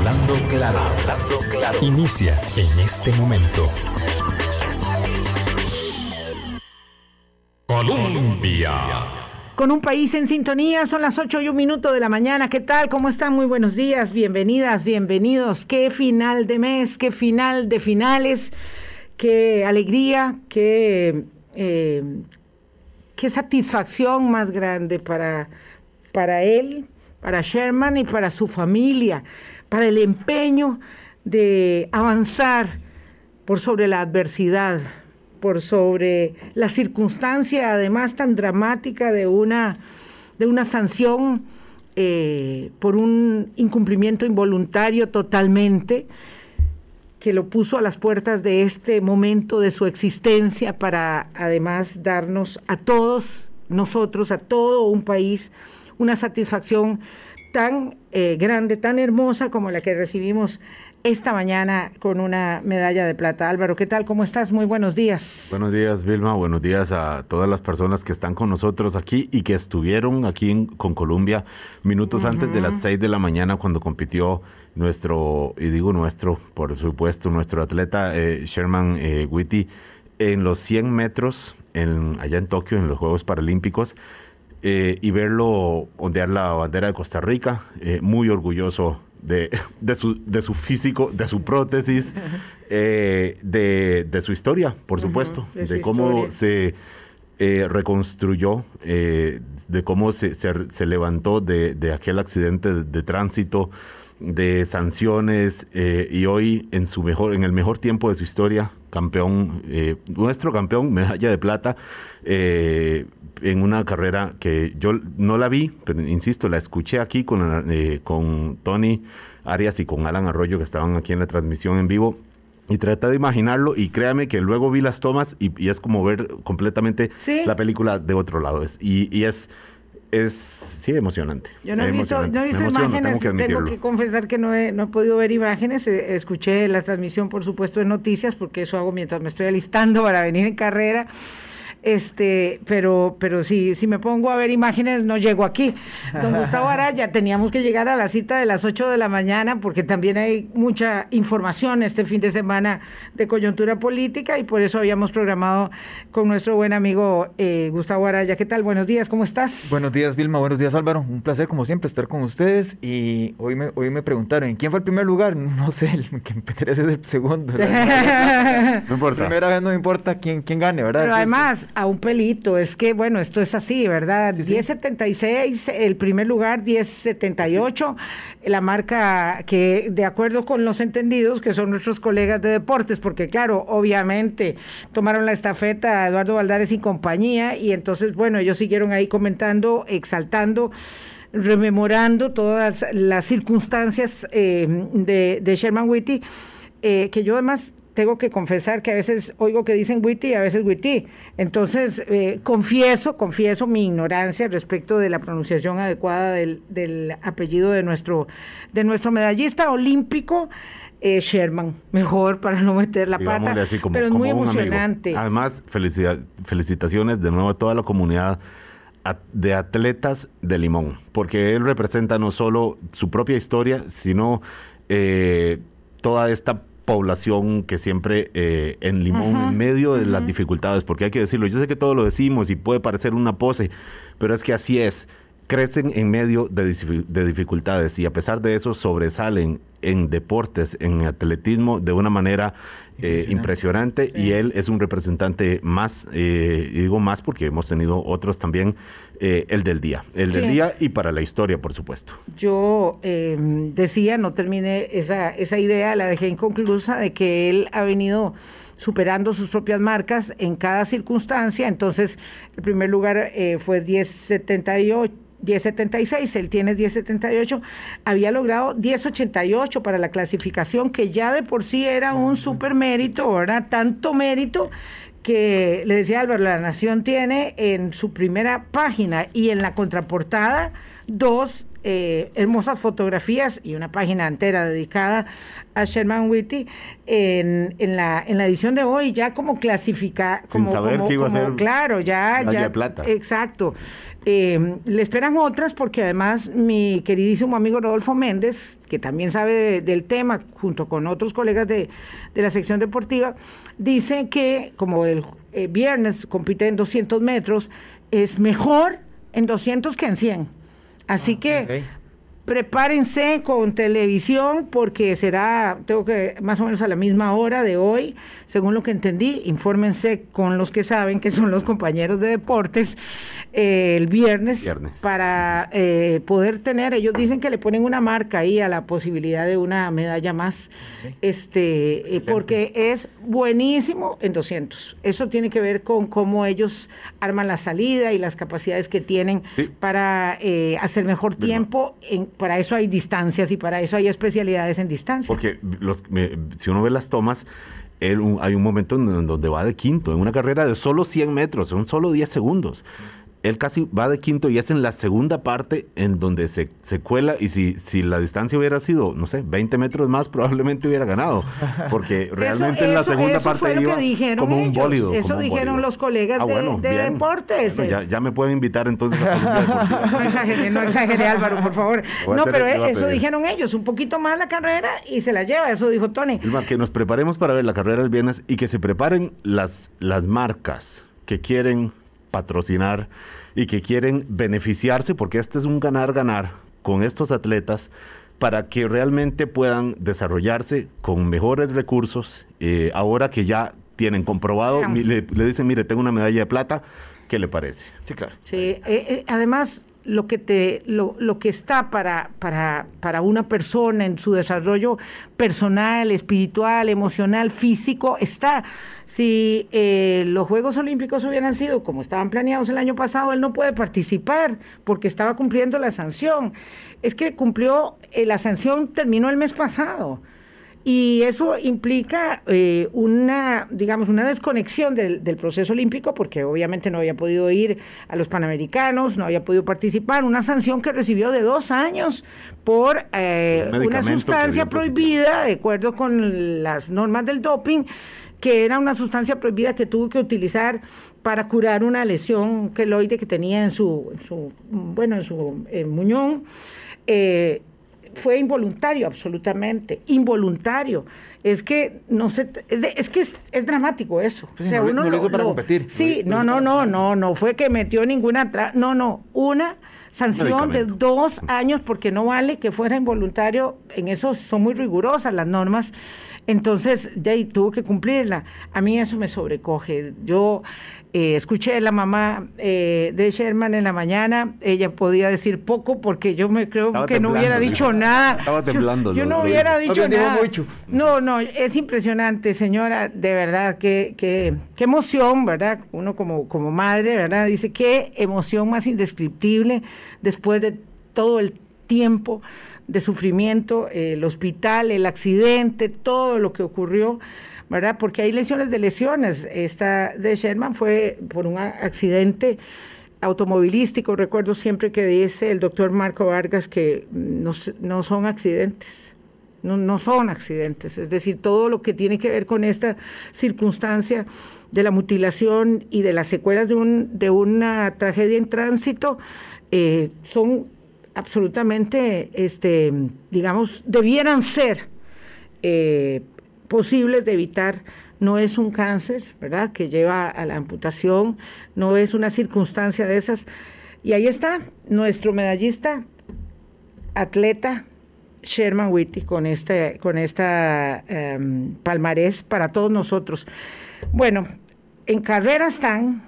Hablando claro, hablando claro. Inicia en este momento. Colombia. Con un país en sintonía, son las 8 y un minuto de la mañana. ¿Qué tal? ¿Cómo están? Muy buenos días, bienvenidas, bienvenidos. Qué final de mes, qué final de finales, qué alegría, qué, eh, qué satisfacción más grande para, para él, para Sherman y para su familia, para el empeño de avanzar por sobre la adversidad, por sobre la circunstancia además tan dramática de una, de una sanción eh, por un incumplimiento involuntario totalmente que lo puso a las puertas de este momento de su existencia para además darnos a todos nosotros, a todo un país, una satisfacción tan eh, grande, tan hermosa como la que recibimos esta mañana con una medalla de plata. Álvaro, ¿qué tal? ¿Cómo estás? Muy buenos días. Buenos días, Vilma. Buenos días a todas las personas que están con nosotros aquí y que estuvieron aquí con Colombia minutos antes de las 6 de la mañana cuando compitió nuestro, y digo nuestro, por supuesto, nuestro atleta eh, Sherman eh, Witty en los 100 metros en, allá en Tokio, en los Juegos Paralímpicos. Eh, y verlo ondear la bandera de Costa Rica, eh, muy orgulloso de, de, su, de su físico, de su prótesis, eh, de, de, su historia, por supuesto, de, cómo se eh, reconstruyó, de cómo se, se, se levantó de, de, aquel accidente de, de tránsito, de sanciones eh, y hoy en su mejor, en el mejor tiempo de su historia, campeón, eh, nuestro campeón, medalla de plata, eh, en una carrera que yo no la vi, pero insisto, la escuché aquí con, con Tony Arias y con Alan Arroyo que estaban aquí en la transmisión en vivo. Y trata de imaginarlo y créame que luego vi las tomas y, y es como ver completamente ¿Sí? la película de otro lado. Es, y, y es es sí emocionante. Yo no he visto, no he visto imágenes, tengo que, tengo que, confesar que no he, no he podido ver imágenes, eh, escuché la transmisión por supuesto de noticias, porque eso hago mientras me estoy alistando para venir en carrera. Este, pero, pero si, si me pongo a ver imágenes, no llego aquí. Don Gustavo Araya, teníamos que llegar a la cita de las 8 de la mañana porque también hay mucha información este fin de semana de coyuntura política y por eso habíamos programado con nuestro buen amigo eh, Gustavo Araya. ¿Qué tal? Buenos días, ¿cómo estás? Buenos días, Vilma. Buenos días, Álvaro. Un placer, como siempre, estar con ustedes. Y hoy me, hoy me preguntaron, ¿quién fue el primer lugar? No sé, el que interesa es el segundo. no importa. Primera vez no me importa quién, quién gane, ¿verdad? Pero además, a un pelito. Es que, bueno, esto es así, ¿verdad? Sí, 10.76, sí. el primer lugar, 10.78, la marca que, de acuerdo con los entendidos, que son nuestros colegas de deportes, porque, claro, obviamente tomaron la estafeta a Eduardo Valdares y compañía, y entonces, bueno, ellos siguieron ahí comentando, exaltando rememorando todas las circunstancias eh, de, de, Sherman Whitty, eh, que yo además tengo que confesar que a veces oigo que dicen Witty y a veces Witty. Entonces, eh, confieso, confieso mi ignorancia respecto de la pronunciación adecuada del, del apellido de nuestro, de nuestro medallista olímpico. Eh, Sherman, mejor para no meter la pata, así, como, pero es muy emocionante. Además, felicitaciones de nuevo a toda la comunidad de atletas de Limón, porque él representa no solo su propia historia, sino eh, toda esta población que siempre eh, en Limón, uh -huh, en medio de uh -huh. las dificultades, porque hay que decirlo, yo sé que todo lo decimos y puede parecer una pose, pero es que así es, crecen en medio de, de dificultades y a pesar de eso sobresalen en deportes, en atletismo, de una manera eh, impresionante sí. y él es un representante más, eh, y digo más porque hemos tenido otros también, eh, el del día, el sí. del día y para la historia, por supuesto. Yo eh, decía, no terminé esa, esa idea, la dejé inconclusa, de que él ha venido superando sus propias marcas en cada circunstancia, entonces el primer lugar eh, fue 1078 1076, él tiene 1078, había logrado 1088 para la clasificación, que ya de por sí era un super mérito, ¿verdad? Tanto mérito que le decía Álvaro, la Nación tiene en su primera página y en la contraportada dos eh, hermosas fotografías y una página entera dedicada a Sherman Whitty en, en, la, en la edición de hoy, ya como clasificar, como, saber que iba a ser claro, ya, ya, de plata. exacto. Eh, le esperan otras porque además mi queridísimo amigo Rodolfo Méndez, que también sabe del tema, junto con otros colegas de, de, la sección deportiva, dice que como el eh, viernes compite en 200 metros, es mejor en 200 que en 100. Así que prepárense con televisión porque será, tengo que, más o menos a la misma hora de hoy, según lo que entendí, infórmense con los que saben, que son los compañeros de deportes, eh, el viernes, para eh, poder tener, ellos dicen que le ponen una marca ahí a la posibilidad de una medalla más, este, eh, porque es buenísimo en 200. Eso tiene que ver con cómo ellos arman la salida y las capacidades que tienen para hacer mejor. tiempo en para eso hay distancias y para eso hay especialidades en distancia. Porque los, si uno ve las tomas, hay un momento en donde va de quinto, en una carrera de solo 100 metros, son solo 10 segundos él casi va de quinto y es en la segunda parte en donde se, se cuela y si, si la distancia hubiera sido, no sé, 20 metros más, probablemente hubiera ganado, porque realmente en la segunda parte iba como un bólido. Eso dijeron los colegas ah, de, deportes. ya, ya, me puede invitar entonces a No exagere, no exagere Álvaro, por favor. No, pero eso dijeron ellos, un poquito más la carrera y se la lleva, eso dijo Tony. que nos preparemos para ver la carrera del viernes y que se preparen las, las marcas que quieren patrocinar y que quieren beneficiarse, porque este es un ganar-ganar con estos atletas para que realmente puedan desarrollarse con mejores recursos. Eh, ahora que ya tienen comprobado, le, dicen, mire, tengo una medalla de plata, ¿qué le parece? Sí, claro. Sí, eh, eh, además, lo que te lo, lo que está para, para, para, una persona en su desarrollo personal, espiritual, emocional, físico, está. Si eh, los Juegos Olímpicos hubieran sido como estaban planeados el año pasado, él no puede participar porque estaba cumpliendo la sanción. Es que cumplió, eh, la sanción terminó el mes pasado. Y eso implica eh, una, digamos, una desconexión del, proceso olímpico, porque obviamente no había podido ir a los Panamericanos, no había podido participar, una sanción que recibió de dos años por eh, una sustancia prohibida, de acuerdo con las normas del doping, que era una sustancia prohibida que tuvo que utilizar para curar una lesión queloide que tenía en su, su bueno, en su muñón. Eh, fue involuntario, absolutamente, involuntario. Es que no sé, es, que es, dramático eso. o sea, uno lo, hizo para competir. Sí, no, no, no, no, no fue que metió ninguna, no, no, una sanción de dos años porque no vale que fuera involuntario. En eso son muy rigurosas las normas. Entonces, de ahí tuvo que cumplirla. A mí eso me sobrecoge. Yo eh, escuché a la mamá eh, de Sherman en la mañana, ella podía decir poco porque yo me creo que no hubiera dicho nada. Estaba temblando. Yo, no hubiera dicho nada. No, no, es impresionante, señora, de verdad, qué, qué, qué emoción, ¿verdad? Uno como, como madre, ¿verdad? Dice, qué emoción más indescriptible después de todo el tiempo de sufrimiento, el hospital, el accidente, todo lo que ocurrió. ¿Verdad? Porque hay lesiones de lesiones. Esta de Sherman fue por un accidente automovilístico. Recuerdo siempre que dice el doctor Marco Vargas que no, no son accidentes. No, no, son accidentes, es decir, todo lo que tiene que ver con esta circunstancia de la mutilación y de las secuelas de, un, de una tragedia en tránsito eh, son absolutamente, este, digamos, debieran ser eh, posibles de evitar. No es un cáncer, ¿verdad?, que lleva a la amputación, no es una circunstancia de esas. Y ahí está nuestro medallista, atleta Sherman Whitty, con, este, con esta em, palmarés para todos nosotros. Bueno, en carrera están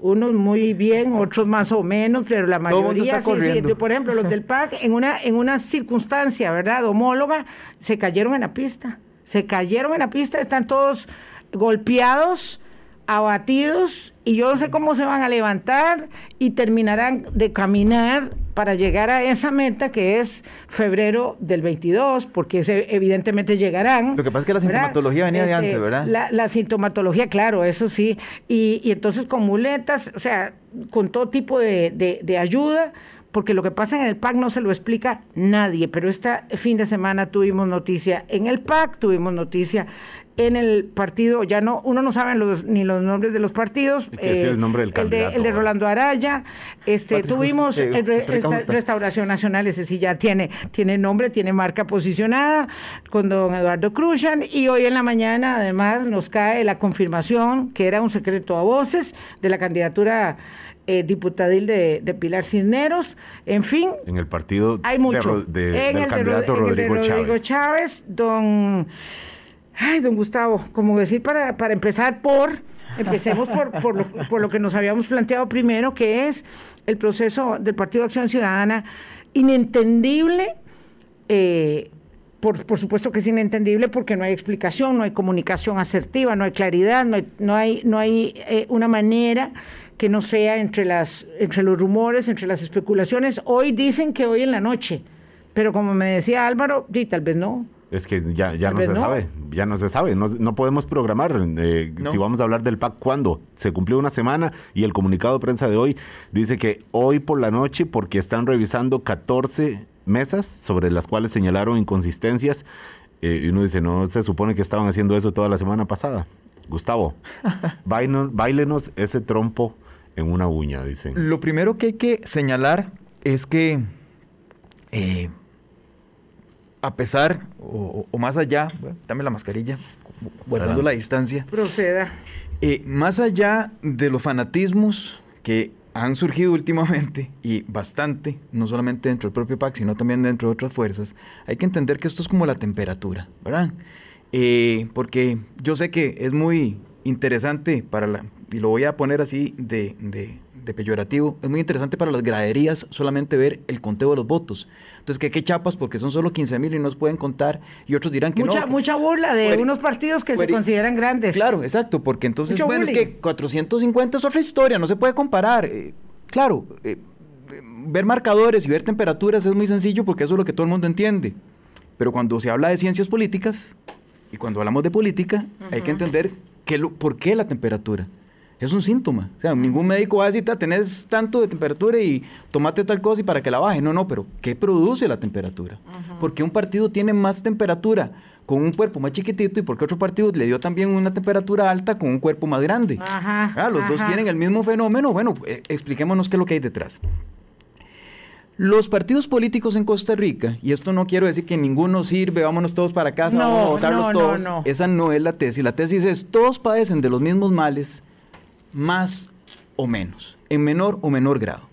unos muy bien, otros más o menos, pero la mayoría sí, sí, por ejemplo, los del PAC en una en una circunstancia, ¿verdad? homóloga, se cayeron en la pista se cayeron en la pista, están todos golpeados, abatidos, y yo no sé cómo se van a levantar y terminarán de caminar para llegar a esa meta que es febrero del 22, porque ese, evidentemente llegarán. Lo que pasa es que la sintomatología venía de antes, este, ¿verdad? La, sintomatología, claro, eso sí. Y, y, entonces con muletas, o sea, con todo tipo de, de ayuda, porque lo que pasa en el PAC no se lo explica nadie, pero este fin de semana tuvimos noticia en el PAC, tuvimos noticia en el partido, ya no, uno no sabe los, ni los nombres de los partidos. Eh, el nombre del candidato. El de, el de Rolando Araya. Este, tuvimos el Restauración Nacional, ese sí ya tiene, tiene nombre, tiene marca posicionada, con don Eduardo Cruzan. Y hoy en la mañana, además, nos cae la confirmación, que era un secreto a voces, de la candidatura eh, diputadil de, Pilar Cisneros, en fin. En el partido hay mucho. De, en el candidato Rodrigo, Rodrigo Chávez. Don, ay, don Gustavo, como decir para, para empezar por, empecemos por, por, lo, por lo que nos habíamos planteado primero, que es el proceso del Partido de Acción Ciudadana, inentendible. Eh, por, por, supuesto que es inentendible porque no hay explicación, no hay comunicación asertiva, no hay claridad, no hay, no hay, no hay eh, una manera que no sea entre, las, entre los rumores, entre las especulaciones. Hoy dicen que hoy en la noche, pero como me decía Álvaro, sí, tal vez no. Es que ya, ya no se sabe, ya no se sabe, no, podemos programar eh, si vamos a hablar del PAC cuándo. Se cumplió una semana y el comunicado de prensa de hoy dice que hoy por la noche, porque están revisando 14 mesas sobre las cuales señalaron inconsistencias, eh, y uno dice, no se supone que estaban haciendo eso toda la semana pasada. Gustavo, bailenos ese trompo en una uña, dicen. Lo primero que hay que señalar es que eh, a pesar o, más allá, dame la mascarilla, guardando la distancia. Proceda. Eh, más allá de los fanatismos que han surgido últimamente y bastante, no solamente dentro del propio PAC, sino también dentro de otras fuerzas, hay que entender que esto es como la temperatura, ¿verdad? Eh, porque yo sé que es muy interesante para la, y lo voy a poner así de, de, peyorativo, es muy interesante para las graderías solamente ver el conteo de los votos. Entonces, que qué chapas porque son solo 15 mil y no se pueden contar y otros dirán que mucha, no. mucha burla de unos partidos que se consideran grandes. Claro, exacto, porque entonces, bueno, es que 450 es otra historia, no se puede comparar. Eh, claro, eh, ver marcadores y ver temperaturas es muy sencillo porque eso es lo que todo el mundo entiende. Pero cuando se habla de ciencias políticas y cuando hablamos de política, hay que entender que por qué la temperatura es un síntoma. O sea, ningún médico va a decir, tenés tanto de temperatura y tomate tal cosa y para que la baje. No, no, pero ¿qué produce la temperatura? Porque un partido tiene más temperatura con un cuerpo más chiquitito y porque otro partido le dio también una temperatura alta con un cuerpo más grande. Ajá, ah, los dos tienen el mismo fenómeno. Bueno, eh, expliquémonos qué es lo que hay detrás. Los partidos políticos en Costa Rica, y esto no quiero decir que ninguno sirve, vámonos todos para casa, vamos a votarlos todos. Esa no es la tesis. La tesis es, todos padecen de los mismos males, más o menos, en menor o menor grado.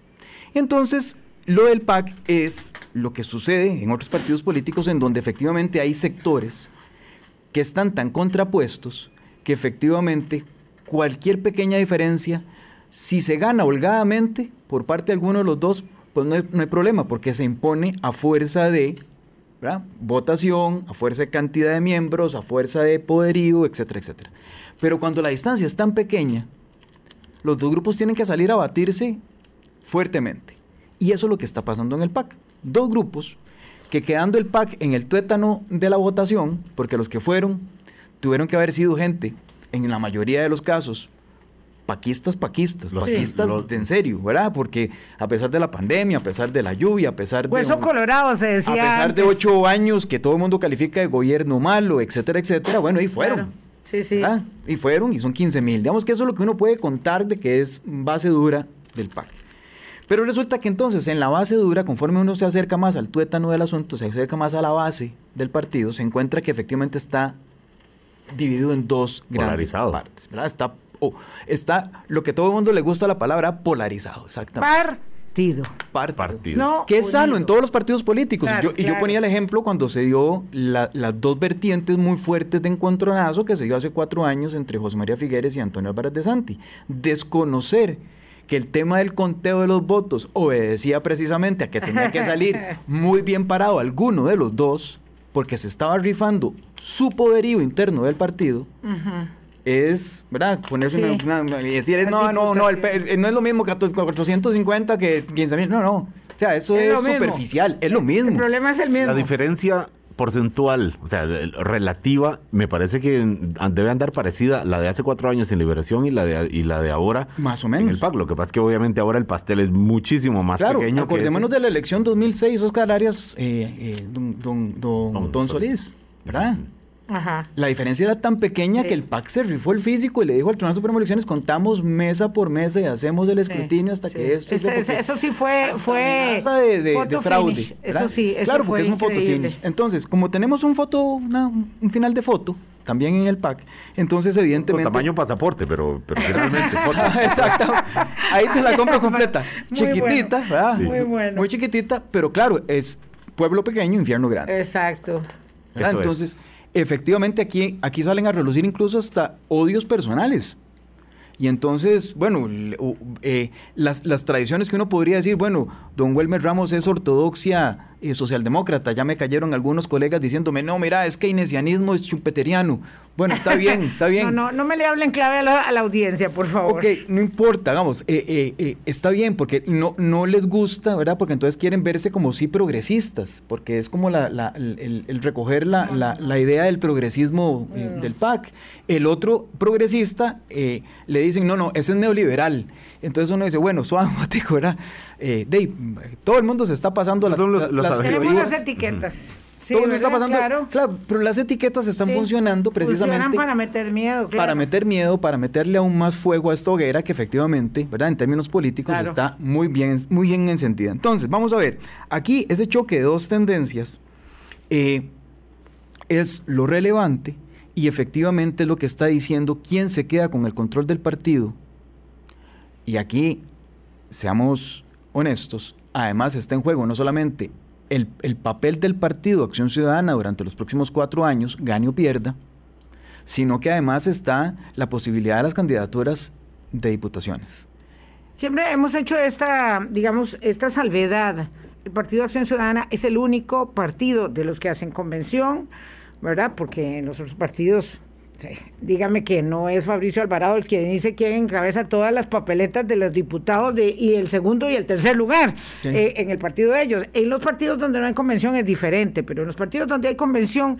Entonces, lo del PAC es lo que sucede en otros partidos políticos en donde efectivamente hay sectores que están tan contrapuestos que efectivamente cualquier pequeña diferencia, si se gana holgadamente por parte de alguno de los dos, pues no hay, problema, porque se impone a fuerza de votación, a fuerza de cantidad de miembros, a fuerza de poderío, etcétera, etcétera. Pero cuando la distancia es tan pequeña, los dos grupos tienen que salir a batirse fuertemente. Y eso es lo que está pasando en el PAC. Dos grupos que quedando el PAC en el tuétano de la votación, porque los que fueron tuvieron que haber sido gente, en la mayoría de los casos, paquistas, paquistas, paquistas en serio, ¿verdad? Porque a pesar de la pandemia, a pesar de la lluvia, a pesar de... Hueso colorado se decía. A pesar de ocho años que todo el mundo califica de gobierno malo, etcétera, etcétera, bueno, ahí fueron. Sí, sí. Y fueron y son 15 mil. Digamos que eso es lo que uno puede contar de que es base dura del PAC. Pero resulta que entonces en la base dura, conforme uno se acerca más al tuétano del asunto, se acerca más a la base del partido, se encuentra que efectivamente está dividido en dos grandes partes. ¿verdad? Está, está lo que a todo el mundo le gusta la palabra polarizado, exactamente partido. Partido. que es sano en todos los partidos políticos. y, yo, ponía el ejemplo cuando se dio las dos vertientes muy fuertes de encontronazo que se dio hace cuatro años entre José María Figueres y Antonio Álvarez de Santi. Desconocer que el tema del conteo de los votos obedecía precisamente a que tenía que salir muy bien parado alguno de los dos, porque se estaba rifando su poderío interno del partido es, ¿verdad? Ponerse una, y decir, no, no, no, no es lo mismo que 450 que 15 mil, no, no. O sea, eso es, superficial, es lo mismo. El problema es el mismo. La diferencia porcentual, o sea, relativa, me parece que debe andar parecida la de hace cuatro años en Liberación y la de, y la de ahora. Más o menos. En el PAC. Lo que pasa es que obviamente ahora el pastel es muchísimo más claro, pequeño. Acordémonos de la elección 2006, Oscar Arias, eh, eh, don, don, don, don, Solís, ¿verdad? La diferencia era tan pequeña que el PAC se rifó el físico y le dijo al Tribunal Supremo de Elecciones, contamos mesa por mesa y hacemos el escrutinio hasta que esto... Eso, eso sí fue, fue de, de, fraude. Eso sí, eso Claro, porque es un foto finish. Entonces, como tenemos un foto, un final de foto, también en el PAC. Entonces, evidentemente. Con tamaño pasaporte, pero, pero finalmente. Exacto. Ahí te la compro completa. chiquitita, ¿verdad? Muy bueno. Muy chiquitita, pero claro, es pueblo pequeño, infierno grande. Exacto. Entonces efectivamente aquí, aquí salen a relucir incluso hasta odios personales. Y entonces, bueno, eh, las, las, tradiciones que uno podría decir, bueno, don Wilmer Ramos es ortodoxia eh, socialdemócrata. Ya me cayeron algunos colegas diciéndome, no, mira, es keynesianismo es chumpeteriano. Bueno, está bien, está bien. no, no, no me le hablen clave a la, audiencia, por favor. Ok, no importa, vamos, eh, eh, está bien, porque no, no les gusta, ¿verdad? Porque entonces quieren verse como sí progresistas, porque es como la, la, el, recoger la, la, idea del progresismo mm. del PAC. El otro progresista le dicen, no, no, ese es neoliberal. Entonces uno dice, bueno, suave, ¿verdad? Eh, Dave, todo el mundo se está pasando las, los, las, las etiquetas. Sí, todo el mundo está pasando. Claro. pero las etiquetas están funcionando precisamente. Funcionan para meter miedo. Claro. Para meter miedo, para meterle aún más fuego a esta hoguera que efectivamente, ¿verdad? En términos políticos está muy bien, muy bien encendida. Entonces, vamos a ver. Aquí ese choque de dos tendencias eh, es lo relevante y efectivamente es lo que está diciendo quién se queda con el control del partido. Y aquí, seamos honestos, además está en juego no solamente el, papel del partido Acción Ciudadana durante los próximos cuatro años, gane o pierda, sino que además está la posibilidad de las candidaturas de diputaciones. Siempre hemos hecho esta, digamos, esta salvedad. El Partido Acción Ciudadana es el único partido de los que hacen convención, ¿verdad? Porque los otros partidos dígame que no es Fabricio Alvarado el que dice quién encabeza todas las papeletas de los diputados de, y el segundo y el tercer lugar eh, en el partido de ellos. En los partidos donde no hay convención es diferente, pero en los partidos donde hay convención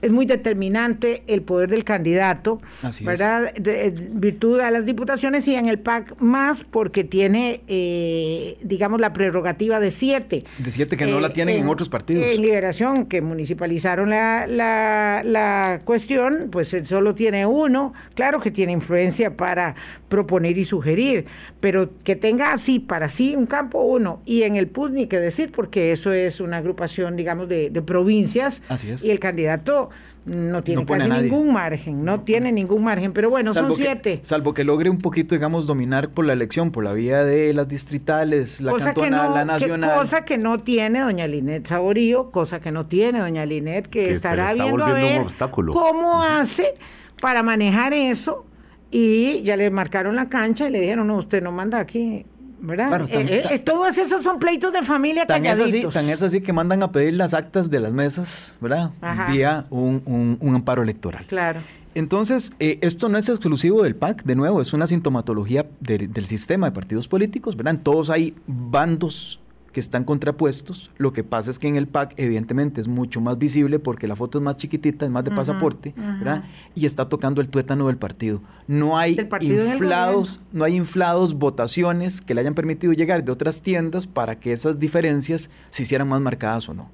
es muy determinante el poder del candidato, ¿verdad? De, virtud a las diputaciones y en el PAC más porque tiene, eh, digamos, la prerrogativa de siete. De siete que no la eh, tienen en, otros partidos. En Liberación, que municipalizaron la, la, la cuestión, pues eso solo tiene uno, claro que tiene influencia para proponer y sugerir, pero que tenga así para sí un campo uno y en el PUD ni que decir, porque eso es una agrupación, digamos, de, provincias y el candidato no tiene casi ningún margen, no tiene ningún margen, pero bueno, son siete. salvo que logre un poquito, digamos, dominar por la elección, por la vía de las distritales, la cantonal, la nacional. cosa que no tiene doña Linet Saborío, cosa que no tiene doña Linet, que, estará viendo a ver cómo hace para manejar eso y ya le marcaron la cancha y le dijeron, no, usted no manda aquí, ¿verdad? Eh, eh, todos esos son pleitos de familia tan es, así, tan es así que mandan a pedir las actas de las mesas, ¿verdad? Vía un, amparo electoral. Claro. Entonces, eh, esto no es exclusivo del PAC, de nuevo, es una sintomatología del sistema de partidos políticos, ¿verdad? En todos hay bandos que están contrapuestos. Lo que pasa es que en el PAC, evidentemente, es mucho más visible porque la foto es más chiquitita, es más de pasaporte, ¿verdad? Y está tocando el tuétano del partido. No hay inflados, no hay inflados votaciones que le hayan permitido llegar de otras tiendas para que esas diferencias se hicieran más marcadas o no.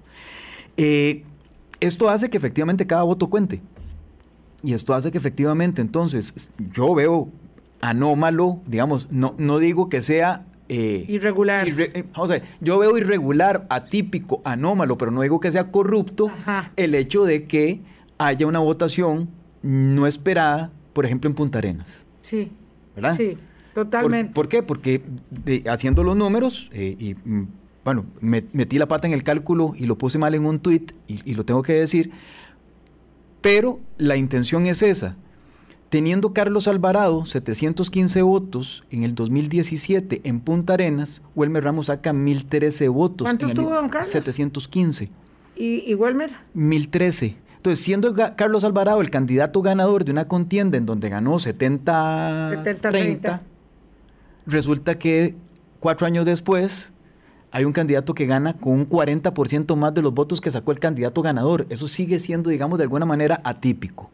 Eh, esto hace que efectivamente cada voto cuente. Y esto hace que efectivamente, entonces, yo veo anómalo, digamos, no, no digo que sea eh, irregular. Eh, yo veo irregular, atípico, anómalo, pero no digo que sea corrupto el hecho de que haya una votación no esperada, por ejemplo, en Punta Arenas. Sí. ¿Verdad? Sí, totalmente. ¿Por, qué? Porque haciendo los números, eh, y mm, bueno, metí la pata en el cálculo y lo puse mal en un tweet y lo tengo que decir, pero la intención es esa Teniendo Carlos Alvarado 715 votos en el 2017 en Punta Arenas, Welmer Ramos saca 1013 votos. ¿Cuántos tuvo don Carlos? 715. ¿Y, y Welmer? 1013. Entonces, siendo Carlos Alvarado el candidato ganador de una contienda en donde ganó 70-30, resulta que cuatro años después hay un candidato que gana con un 40% más de los votos que sacó el candidato ganador. Eso sigue siendo, digamos, de alguna manera atípico.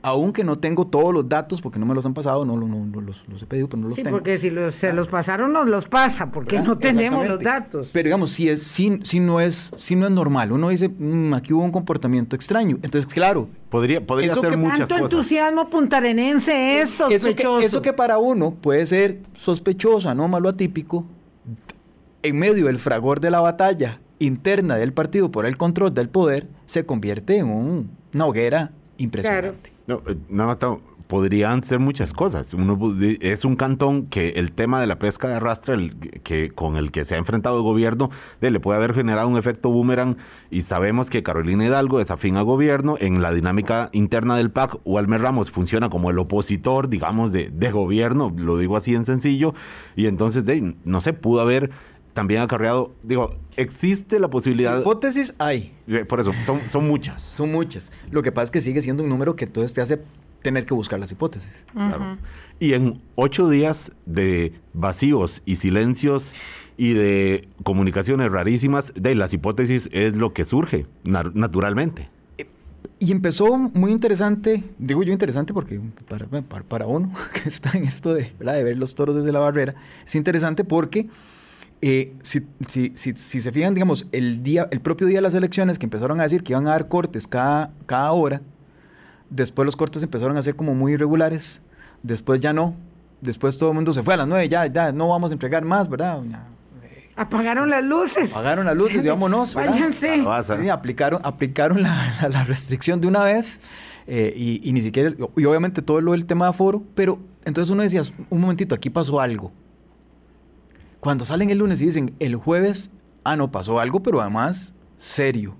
Aunque no tengo todos los datos, porque no me los han pasado, no, los, he pedido, pero no los sí, tengo. porque si se los pasaron, nos los pasa, porque no tenemos los datos. Pero digamos, si, es, si, si, no, es, si no es normal, uno dice, mm, aquí hubo un comportamiento extraño. Entonces, claro. Podría, podría eso ser que muchas tanto entusiasmo puntarenense es sospechoso. Eso que, para uno puede ser sospechoso, anómalo, atípico, en medio del fragor de la batalla interna del partido por el control del poder, se convierte en una hoguera impresionante. No, eh, nada más podrían ser muchas cosas. Uno, es un cantón que el tema de la pesca de arrastre el, que, con el que se ha enfrentado el gobierno le puede haber generado un efecto boomerang y sabemos que Carolina Hidalgo es afín al gobierno. En la dinámica interna del PAC, Walmer Ramos funciona como el opositor, digamos, de, de gobierno, lo digo así en sencillo, y entonces, de, no sé, pudo haber también acarreado, digo, existe la posibilidad... Hipótesis hay. Eh, por eso, son, son muchas. Son muchas. Lo que pasa es que sigue siendo un número que todo te hace tener que buscar las hipótesis. Y en ocho días de vacíos y silencios y de comunicaciones rarísimas, de las hipótesis es lo que surge naturalmente. Y empezó muy interesante, digo yo interesante porque para, para, uno que está en esto de, de ver los toros desde la barrera, es interesante porque eh, si, si, si, si, se fijan, digamos, el, día, el propio día de las elecciones que empezaron a decir que iban a dar cortes cada, cada hora, después los cortes empezaron a ser como muy irregulares, después ya no, después todo el mundo se fue a las nueve, ya, ya no vamos a entregar más, ¿verdad? Apagaron las luces. Apagaron las luces y vámonos. Váyanse. Sí, aplicaron, aplicaron la, la, restricción de una vez eh, y, y, ni siquiera, y obviamente todo lo del tema de aforo, pero entonces uno decía, un momentito, aquí pasó algo. Cuando salen el lunes y dicen el jueves, ah, no pasó algo, pero además serio.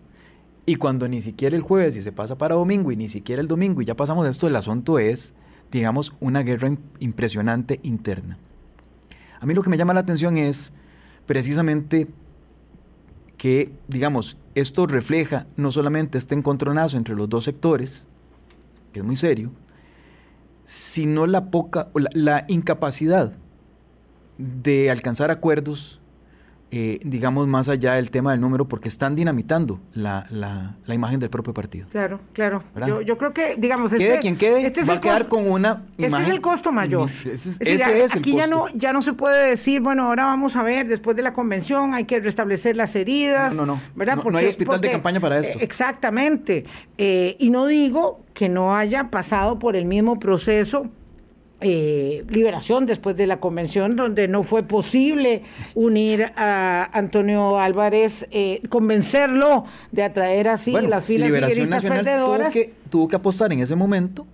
Y cuando ni siquiera el jueves y se pasa para domingo y ni siquiera el domingo y ya pasamos esto, el asunto es, digamos, una guerra impresionante interna. A mí lo que me llama la atención es precisamente que, digamos, esto refleja no solamente este encontronazo entre los dos sectores, que es muy serio, sino la poca, la, la incapacidad de alcanzar acuerdos, eh, digamos, más allá del tema del número, porque están dinamitando la, la, la imagen del propio partido. Claro, claro. Yo, yo, creo que, digamos, quede este, quien quede, este va a quedar con una imagen. Este es el costo mayor. Ese, es, aquí ya no ya no se puede decir, bueno, ahora vamos a ver, después de la convención hay que restablecer las heridas. No, no, no. ¿verdad? No, hay hospital de campaña para esto. Exactamente. Eh, y no digo que no haya pasado por el mismo proceso eh, liberación después de la convención, donde no fue posible unir a Antonio Álvarez, eh, convencerlo de atraer así las filas Liberación Nacional perdedoras. Tuvo que, tuvo que apostar en ese momento,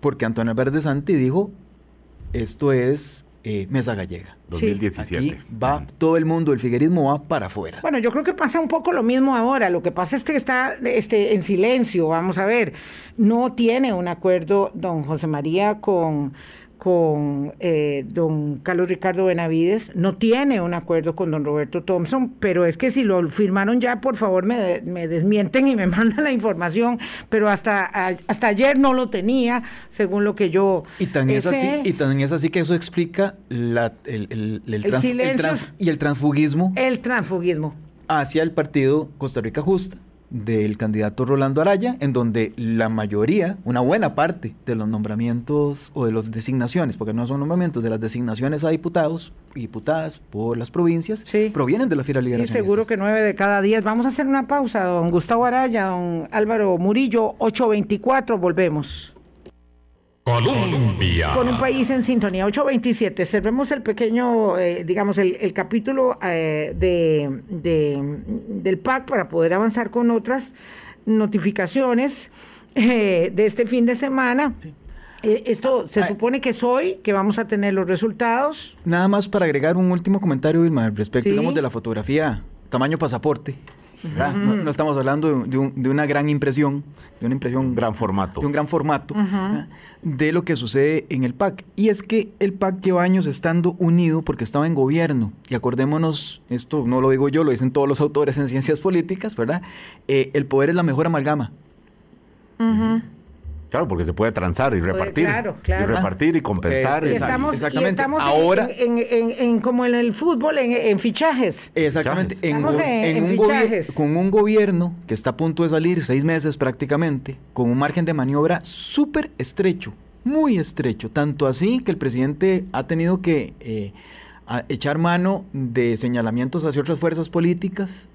porque Antonio Álvarez de Santi dijo, esto es eh, Mesa Gallega. 2017. Aquí va todo el mundo, el figuerismo va para afuera. Bueno, yo creo que pasa un poco lo mismo ahora. Lo que pasa es que está este, en silencio, vamos a ver. No tiene un acuerdo don José María con con eh, don Carlos Ricardo Benavides, no tiene un acuerdo con don Roberto Thompson, pero es que si lo firmaron ya, por favor me, me desmienten y me mandan la información, pero hasta, hasta ayer no lo tenía, según lo que yo... Y tan, es así, y tan es así que eso explica la, el, el, el, y el transfugismo. El transfugismo. Hacia el partido Costa Rica Justa del candidato Rolando Araya, en donde la mayoría, una buena parte de los nombramientos o de las designaciones, porque no son nombramientos, de las designaciones a diputados y diputadas por las provincias, provienen de la Fira Sí, seguro que nueve de cada diez. Vamos a hacer una pausa, don Gustavo Araya, don Álvaro Murillo, 824, volvemos. Colombia. Con un país en sintonía. 827. Cerremos el pequeño, eh, digamos, el, capítulo eh, de, del PAC para poder avanzar con otras notificaciones eh, de este fin de semana. esto se supone que es hoy que vamos a tener los resultados. Nada más para agregar un último comentario, Vilma, respecto, digamos, de la fotografía, tamaño pasaporte. No, estamos hablando de, una gran impresión, de una impresión... Gran formato. De un gran formato de lo que sucede en el PAC. Y es que el PAC lleva años estando unido porque estaba en gobierno. Y acordémonos, esto no lo digo yo, lo dicen todos los autores en ciencias políticas, ¿verdad? Eh, el poder es la mejor amalgama. Claro, porque se puede transar y repartir. claro, claro. Y repartir y compensar. y estamos, exactamente. estamos Ahora, en, en, en, como en el fútbol, en, fichajes. Exactamente. En, un con un gobierno que está a punto de salir, seis meses prácticamente, con un margen de maniobra súper estrecho, muy estrecho. Tanto así que el presidente ha tenido que eh, echar mano de señalamientos hacia otras fuerzas políticas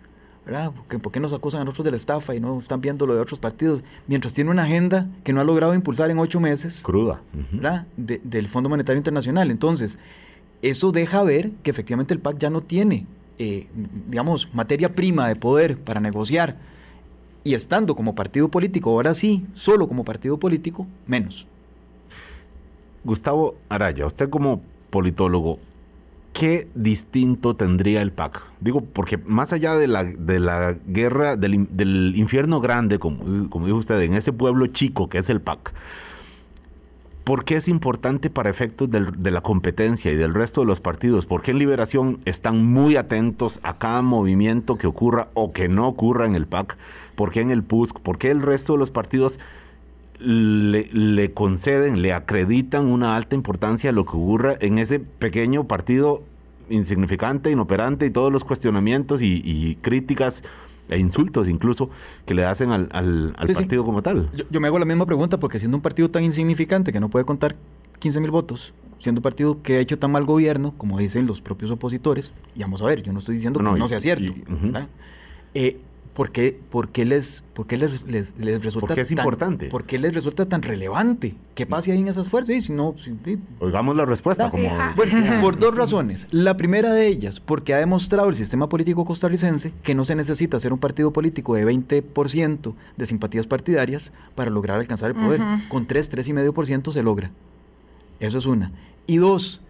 ¿verdad? ¿Por qué nos acusan a nosotros de la estafa y no están viendo lo de otros partidos? Mientras tiene una agenda que no ha logrado impulsar en ocho meses. Cruda. ¿verdad? del Fondo Monetario Internacional. Entonces, eso deja ver que efectivamente el PAC ya no tiene, eh, digamos, materia prima de poder para negociar. Y estando como partido político, ahora sí, solo como partido político, menos. Gustavo Araya, usted como politólogo, ¿qué distinto tendría el PAC? Digo, porque más allá de la, de la guerra, del, infierno grande, como, como dijo usted, en ese pueblo chico que es el PAC, ¿por qué es importante para efectos de la competencia y del resto de los partidos? ¿Por qué en Liberación están muy atentos a cada movimiento que ocurra o que no ocurra en el PAC? ¿Por qué en el PUSC? ¿Por qué el resto de los partidos le, le, conceden, le acreditan una alta importancia a lo que ocurra en ese pequeño partido insignificante, inoperante y todos los cuestionamientos y, críticas e insultos incluso que le hacen al, al, partido como tal. Yo, me hago la misma pregunta porque siendo un partido tan insignificante que no puede contar 15 mil votos, siendo un partido que ha hecho tan mal gobierno, como dicen los propios opositores, y vamos a ver, yo no estoy diciendo que no, sea cierto, ¿Por qué, por qué les, por qué les, les, resulta ¿Por qué es tan, importante? ¿Por qué les resulta tan relevante? ¿Qué pasa ahí en esas fuerzas? si no, Oigamos la respuesta. Como... Bueno, por dos razones. La primera de ellas, porque ha demostrado el sistema político costarricense que no se necesita ser un partido político de 20% de simpatías partidarias para lograr alcanzar el poder. Con 3, 3,5% se logra. Eso es una. Y dos,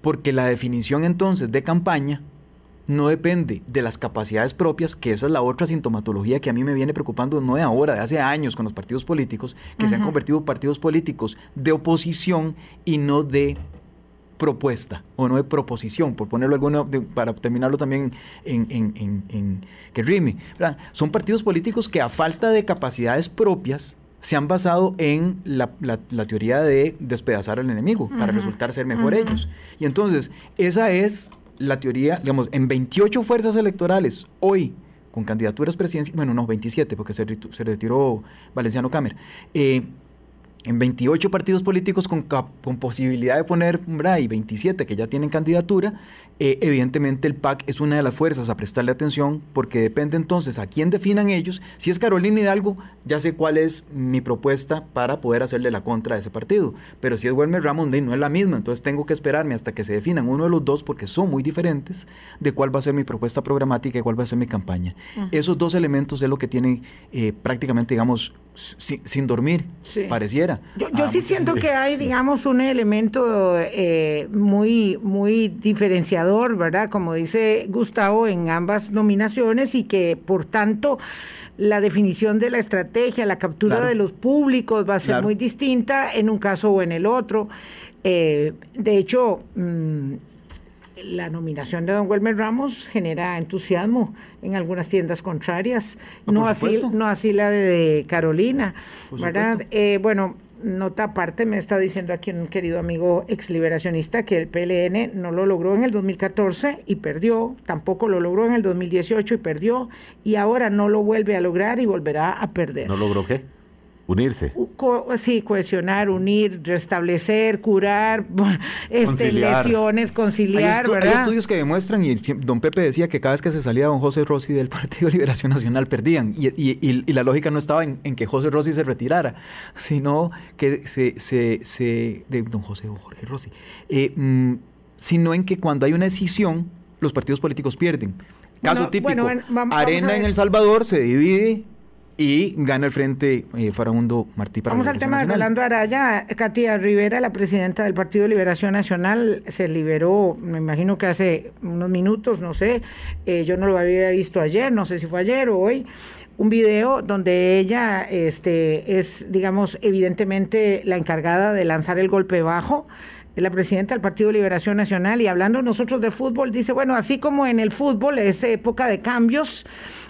porque la definición entonces de campaña no depende de las capacidades propias, que esa es la otra sintomatología que a mí me viene preocupando, no de ahora, de hace años con los partidos políticos, que se han convertido en partidos políticos de oposición y no de propuesta o no de proposición, por ponerlo alguno, para terminarlo también en, en, que rime. Son partidos políticos que a falta de capacidades propias se han basado en la, teoría de despedazar al enemigo para resultar ser mejor ellos. Y entonces, esa es la teoría, digamos, en 28 fuerzas electorales hoy, con candidaturas presidenciales, bueno, no, 27, porque se, retiró Valenciano Camer, eh, en 28 partidos políticos con, con posibilidad de poner, y 27 que ya tienen candidatura, eh, evidentemente el PAC es una de las fuerzas a prestarle atención porque depende entonces a quién definan ellos. Si es Carolina Hidalgo, ya sé cuál es mi propuesta para poder hacerle la contra a ese partido. Pero si es Wilmer Ramón, no es la misma. Entonces tengo que esperarme hasta que se definan uno de los dos porque son muy diferentes de cuál va a ser mi propuesta programática y cuál va a ser mi campaña. Esos dos elementos es lo que tienen eh, prácticamente, digamos, sin dormir, pareciera. Yo, yo sí siento que hay, digamos, un elemento eh, muy, muy diferenciador, ¿verdad? Como dice Gustavo, en ambas nominaciones y que, por tanto, la definición de la estrategia, la captura de los públicos va a ser muy distinta en un caso o en el otro. Eh, de hecho, mm, la nominación de don Wilmer Ramos genera entusiasmo en algunas tiendas contrarias, no, así, no así la de, Carolina, ¿verdad? Eh, bueno, nota aparte, me está diciendo aquí un querido amigo ex liberacionista que el PLN no lo logró en el 2014 y perdió, tampoco lo logró en el 2018 y perdió, y ahora no lo vuelve a lograr y volverá a perder. ¿No logró qué? Unirse. sí, cohesionar, unir, restablecer, curar este, lesiones, conciliar, hay, ¿verdad? hay, estudios que demuestran, y don Pepe decía que cada vez que se salía don José Rossi del Partido de Liberación Nacional perdían. Y, y, la lógica no estaba en, que José Rossi se retirara, sino que se... se, se de don José o Jorge Rossi. Eh, mm, sino en que cuando hay una decisión, los partidos políticos pierden. Caso típico, Arena en El Salvador se divide y gana el frente eh, Farabundo Martí para Vamos al tema de Rolando Araya. Katia Rivera, la presidenta del Partido de Liberación Nacional, se liberó, me imagino que hace unos minutos, no sé, eh, yo no lo había visto ayer, no sé si fue ayer o hoy, un video donde ella este, es, digamos, evidentemente la encargada de lanzar el golpe bajo la presidenta del Partido Liberación Nacional, y hablando nosotros de fútbol, dice, bueno, así como en el fútbol es época de cambios,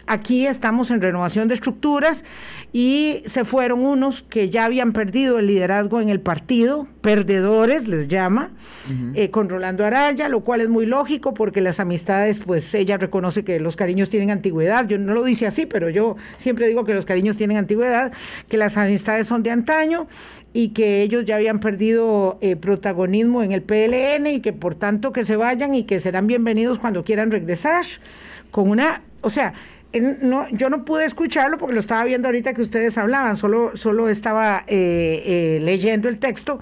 Aquí estamos en renovación de estructuras y se fueron unos que ya habían perdido el liderazgo en el partido, perdedores les llama, eh, con Rolando Araya, lo cual es muy lógico porque las amistades, pues ella reconoce que los cariños tienen antigüedad. Yo no lo dice así, pero yo siempre digo que los cariños tienen antigüedad, que las amistades son de antaño y que ellos ya habían perdido eh, protagonismo en el PLN y que por tanto que se vayan y que serán bienvenidos cuando quieran regresar con una, o sea, no, yo no pude escucharlo porque lo estaba viendo ahorita que ustedes hablaban, solo, solo estaba eh, eh, leyendo el texto,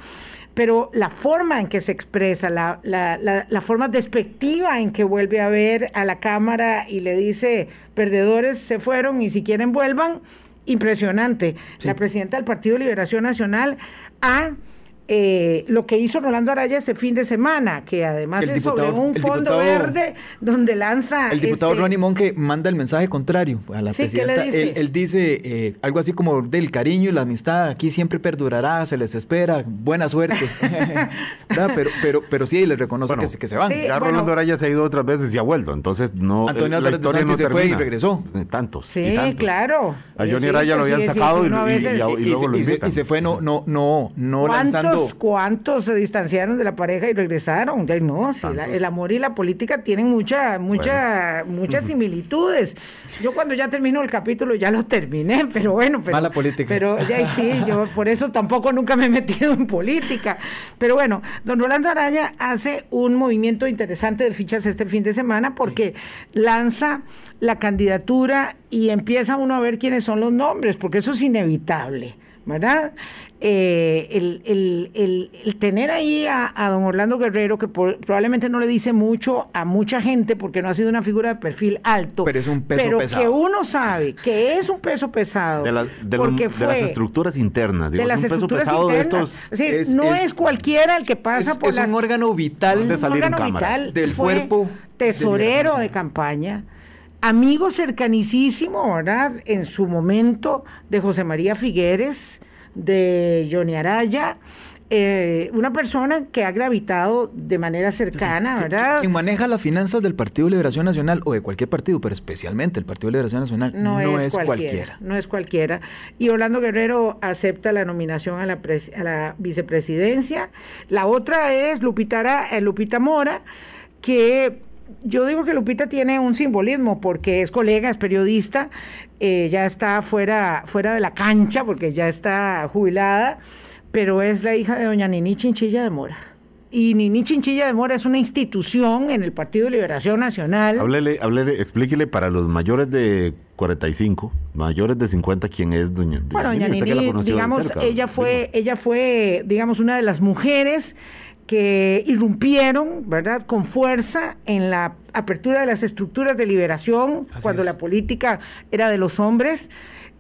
pero la forma en que se expresa, la, la, la, forma despectiva en que vuelve a ver a la Cámara y le dice, perdedores se fueron y si quieren vuelvan, impresionante. La presidenta del Partido Liberación Nacional ha eh, lo que hizo Rolando Araya este fin de semana, que además es sobre un fondo verde donde lanza... El diputado este, Ronnie Monque manda el mensaje contrario a la presidenta. Él, dice eh, algo así como del cariño y la amistad aquí siempre perdurará, se les espera, buena suerte. pero, pero, pero sí, le reconoce que, se, que se van. ya Rolando Araya se ha ido otras veces y ha vuelto, entonces no... Antonio la historia no se fue y regresó. Eh, tantos. Sí, claro. A Johnny Araya lo habían sacado y, luego lo invitan. Y se fue no, no, no, no lanzando ¿Cuántos se distanciaron de la pareja y regresaron? Ya no, el amor y la política tienen mucha, mucha, muchas similitudes. Yo cuando ya termino el capítulo ya lo terminé, pero bueno, pero, Mala política. pero ya sí, yo por eso tampoco nunca me he metido en política. Pero bueno, don Rolando Araya hace un movimiento interesante de fichas este fin de semana porque lanza la candidatura y empieza uno a ver quiénes son los nombres, porque eso es inevitable. ¿Verdad? Eh, el, tener ahí a, don Orlando Guerrero, que probablemente no le dice mucho a mucha gente porque no ha sido una figura de perfil alto, pero es un peso pero pesado. que uno sabe que es un peso pesado. De, porque fue, las estructuras internas, de las estructuras internas. no es, cualquiera el que pasa por es un órgano vital, de un órgano vital del cuerpo. Tesorero de campaña amigo cercanicísimo, ¿verdad? En su momento de José María Figueres, de Johnny Araya. Eh, una persona que ha gravitado de manera cercana, ¿verdad? Quien maneja las finanzas del Partido de Liberación Nacional o de cualquier partido, pero especialmente el Partido de Liberación Nacional, no, es, cualquiera, No es cualquiera. Y Orlando Guerrero acepta la nominación a la, a la vicepresidencia. La otra es Lupita, eh, Lupita Mora, que yo digo que Lupita tiene un simbolismo porque es colega, es periodista, eh, ya está fuera, fuera de la cancha porque ya está jubilada, pero es la hija de doña Nini Chinchilla de Mora. Y Nini Chinchilla de Mora es una institución en el Partido de Liberación Nacional. Háblele, háblele, explíquele para los mayores de 45, mayores de 50, quién es doña, bueno, doña Nini. digamos, ella fue, ella fue, digamos, una de las mujeres que irrumpieron, ¿verdad?, con fuerza en la apertura de las estructuras de liberación, cuando la política era de los hombres.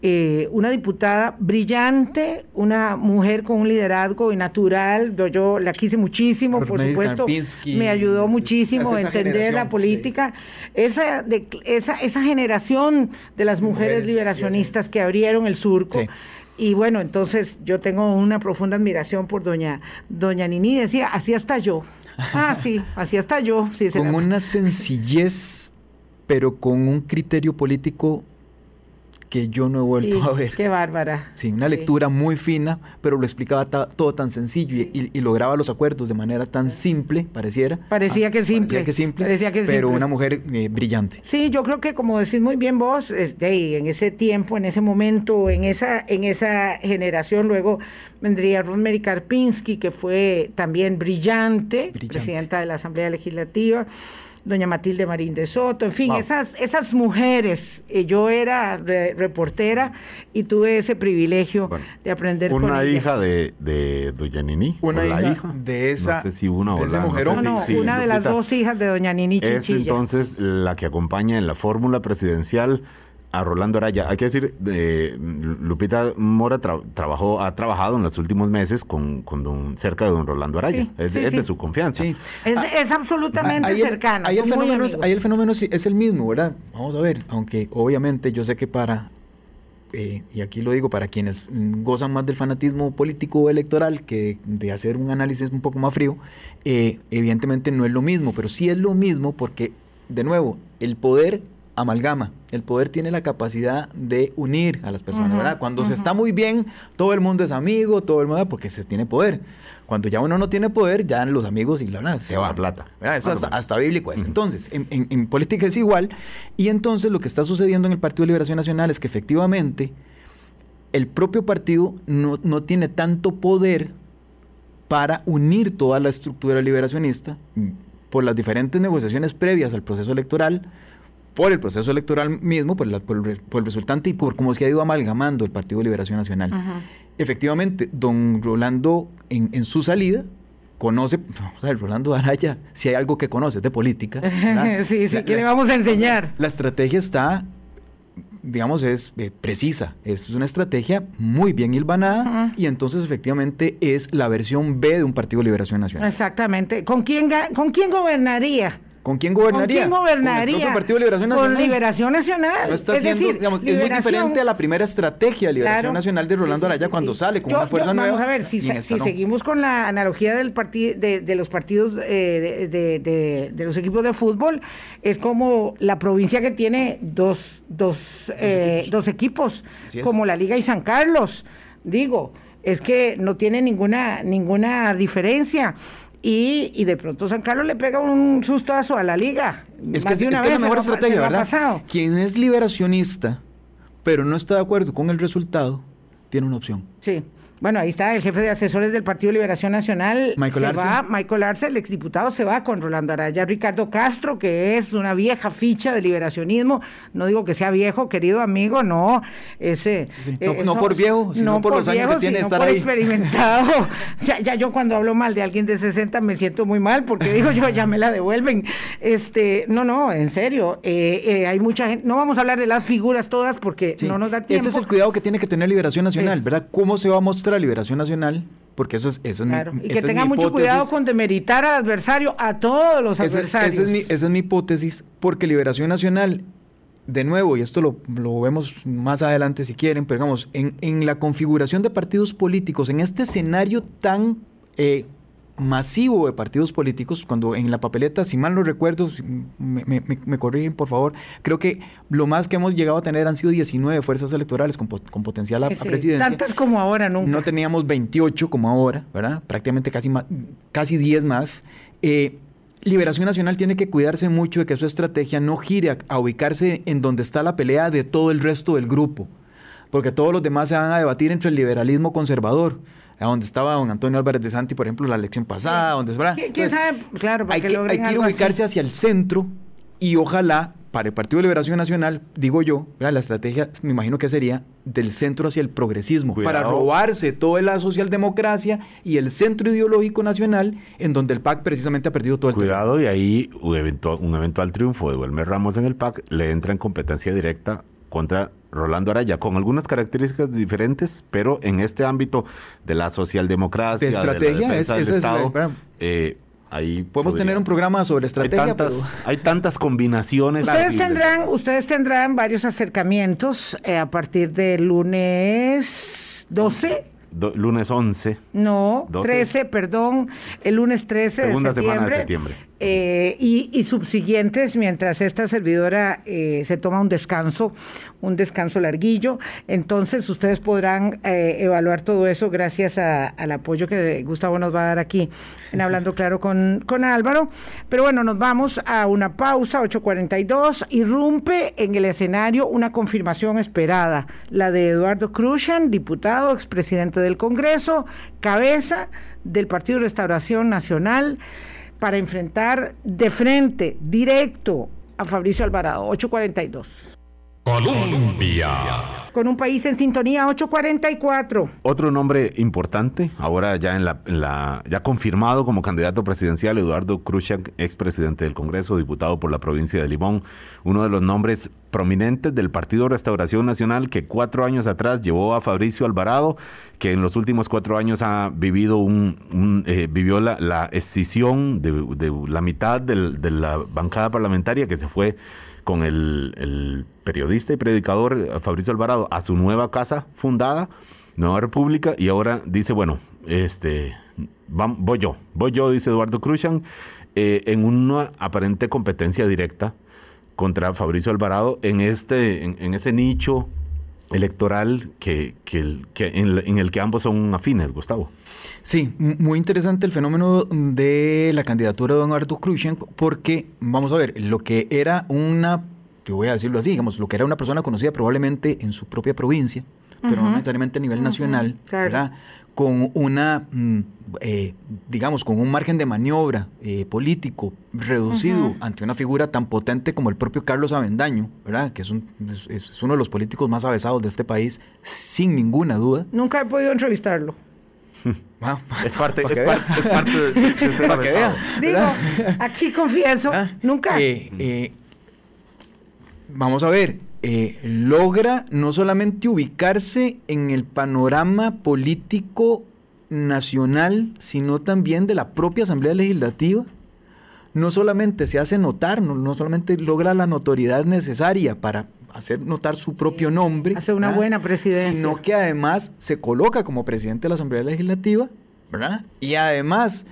Eh, una diputada brillante, una mujer con un liderazgo natural, yo, la quise muchísimo, por supuesto, me ayudó muchísimo a entender la política, esa, de, esa, esa generación de las mujeres, liberacionistas que abrieron el surco. Y bueno, entonces yo tengo una profunda admiración por doña, doña Nini. Decía, así hasta yo. Ah, sí, así hasta yo. Sí, con una sencillez, pero con un criterio político que yo no he vuelto a ver. Qué bárbara. Sí, una lectura muy fina, pero lo explicaba todo tan sencillo y, lograba los acuerdos de manera tan simple, pareciera. Parecía que simple. Parecía que simple. Parecía que pero una mujer eh, brillante. Sí, yo creo que como decís muy bien vos, este, en ese tiempo, en ese momento, en esa, en esa generación, luego vendría Rosemary Karpinski, que fue también brillante, brillante. presidenta de la Asamblea Legislativa doña Matilde Marín de Soto, en fin, esas, esas mujeres. Eh, yo era reportera y tuve ese privilegio de aprender una con Una hija de, de doña Nini. Una hija, de esa, no sé si una o esa mujer. No, una de las dos hijas de doña Nini Chinchilla. Es entonces la que acompaña en la fórmula presidencial a Rolando Araya. Hay que decir, eh, Lupita Mora trabajó, ha trabajado en los últimos meses con, con don, cerca de don Rolando Araya. es, de su confianza. Es, absolutamente cercano. Ahí el, fenómeno, es, ahí el fenómeno es el mismo, ¿verdad? Vamos a ver, aunque obviamente yo sé que para eh, y aquí lo digo para quienes gozan más del fanatismo político electoral que de hacer un análisis un poco más frío, eh, evidentemente no es lo mismo, pero sí es lo mismo porque, de nuevo, el poder amalgama. El poder tiene la capacidad de unir a las personas, ¿verdad? Cuando se está muy bien, todo el mundo es amigo, todo el mundo, porque se tiene poder. Cuando ya uno no tiene poder, ya los amigos y la verdad, se va. plata. Eso hasta, bíblico es. Entonces, en, política es igual. Y entonces lo que está sucediendo en el Partido de Liberación Nacional es que efectivamente el propio partido no, no tiene tanto poder para unir toda la estructura liberacionista por las diferentes negociaciones previas al proceso electoral por el proceso electoral mismo, por, el, resultante y por cómo se ha ido amalgamando el Partido de Liberación Nacional. Efectivamente, don Rolando en, su salida conoce, o sea, Rolando Araya, si hay algo que conoce de política. sí, sí, ¿qué le vamos a enseñar? La estrategia está, digamos, es eh, precisa, es una estrategia muy bien hilvanada y entonces efectivamente es la versión B de un Partido de Liberación Nacional. Exactamente. ¿Con quién, con quién gobernaría? ¿Con quién gobernaría? ¿Con quién gobernaría? Con el Partido de Liberación Nacional. Con Liberación Nacional. es, digamos, es muy diferente a la primera estrategia de Liberación Nacional de Rolando Araya cuando sale con una fuerza nueva. Vamos a ver, si, seguimos con la analogía del de, de, los partidos eh, de, de, los equipos de fútbol, es como la provincia que tiene dos, dos, eh, dos equipos, como la Liga y San Carlos. Digo, es que no tiene ninguna, ninguna diferencia. Y, de pronto San Carlos le pega un sustazo a la liga. Es que, es, que la mejor estrategia, ¿verdad? Quien es liberacionista, pero no está de acuerdo con el resultado, tiene una opción. Sí. Bueno, ahí está el jefe de asesores del Partido Liberación Nacional. Michael se va, Michael Arce, el exdiputado, se va con Rolando Araya. Ricardo Castro, que es una vieja ficha de liberacionismo. No digo que sea viejo, querido amigo, no. Ese, no, por viejo, sino por, los años que tiene estar por experimentado. ya, ya yo cuando hablo mal de alguien de 60 me siento muy mal porque digo yo, ya me la devuelven. Este, no, no, en serio. Eh, eh, hay mucha gente. No vamos a hablar de las figuras todas porque no nos da tiempo. Ese es el cuidado que tiene que tener Liberación Nacional, ¿verdad? ¿Cómo se va a mostrar? La liberación nacional, porque eso es, eso es mi, Y que tenga mucho cuidado con demeritar al adversario, a todos los adversarios. Esa es, mi, esa es mi hipótesis, porque liberación nacional de nuevo, y esto lo, lo, vemos más adelante si quieren, pero digamos, en, en, la configuración de partidos políticos, en este escenario tan eh, masivo de partidos políticos, cuando en la papeleta, si mal no recuerdo, me, corrigen por favor, creo que lo más que hemos llegado a tener han sido 19 fuerzas electorales con, con potencial a, presidencia. Tantas como ahora nunca. No teníamos 28 como ahora, ¿verdad? Prácticamente casi, casi 10 más. Eh, Liberación Nacional tiene que cuidarse mucho de que su estrategia no gire a ubicarse en donde está la pelea de todo el resto del grupo, porque todos los demás se van a debatir entre el liberalismo conservador a donde estaba don Antonio Álvarez de Santi, por ejemplo, la elección pasada, donde ¿Quién, sabe? Claro, hay que, hay que ir ubicarse hacia el centro y ojalá para el Partido de Liberación Nacional, digo yo, la estrategia me imagino que sería del centro hacia el progresismo, para robarse toda la socialdemocracia y el centro ideológico nacional en donde el PAC precisamente ha perdido todo el Cuidado y ahí un eventual, un eventual triunfo de Wilmer Ramos en el PAC le entra en competencia directa contra Rolando Araya, con algunas características diferentes, pero en este ámbito de la socialdemocracia, de estrategia, de es, del Estado, eh, ahí podemos tener un programa sobre estrategia. Hay tantas, hay tantas combinaciones. Ustedes tendrán, ustedes tendrán varios acercamientos eh, a partir del lunes 12 lunes 11. No, 13, perdón, el lunes 13 Segunda de septiembre. semana de septiembre. Eh, y, subsiguientes mientras esta servidora eh, se toma un descanso, un descanso larguillo. Entonces ustedes podrán eh, evaluar todo eso gracias al apoyo que Gustavo nos va a dar aquí en Hablando Claro con, con Álvaro. Pero bueno, nos vamos a una pausa, 8.42. Irrumpe en el escenario una confirmación esperada, la de Eduardo Cruzan, diputado, expresidente del Congreso, cabeza del Partido Restauración Nacional para enfrentar de frente, directo, a Fabricio Alvarado, 842. Colombia. Con un país en sintonía 844. Otro nombre importante, ahora ya en la, ya confirmado como candidato presidencial, Eduardo Khrushchev, expresidente del Congreso, diputado por la provincia de Limón, uno de los nombres prominentes del Partido Restauración Nacional que cuatro años atrás llevó a Fabricio Alvarado, que en los últimos cuatro años ha vivido un, eh, vivió la, escisión de, la mitad de la bancada parlamentaria que se fue con el, periodista y predicador Fabricio Alvarado a su nueva casa fundada, Nueva República, y ahora dice, bueno, este, voy yo, voy yo, dice Eduardo Cruzan, eh, en una aparente competencia directa contra Fabricio Alvarado en, este, en, ese nicho electoral que, que, en, el que ambos son afines, Gustavo. Sí, muy interesante el fenómeno de la candidatura de Eduardo Cruzan, porque, vamos a ver, lo que era una, que voy a decirlo así, digamos, lo que era una persona conocida probablemente en su propia provincia, pero no necesariamente a nivel nacional, ¿verdad? Con una, mm, eh, digamos, con un margen de maniobra eh, político reducido ante una figura tan potente como el propio Carlos Avendaño, ¿verdad? Que es, es, uno de los políticos más avesados de este país, sin ninguna duda. Nunca he podido entrevistarlo. Ah, es parte, es, parte de, Para que vea. Digo, aquí confieso, ah, nunca. Eh, vamos a ver, eh, logra no solamente ubicarse en el panorama político nacional, sino también de la propia Asamblea Legislativa. No solamente se hace notar, no, solamente logra la notoriedad necesaria para hacer notar su propio nombre. Hace una buena presidencia. Sino que además se coloca como presidente de la Asamblea Legislativa, ¿verdad? Y además,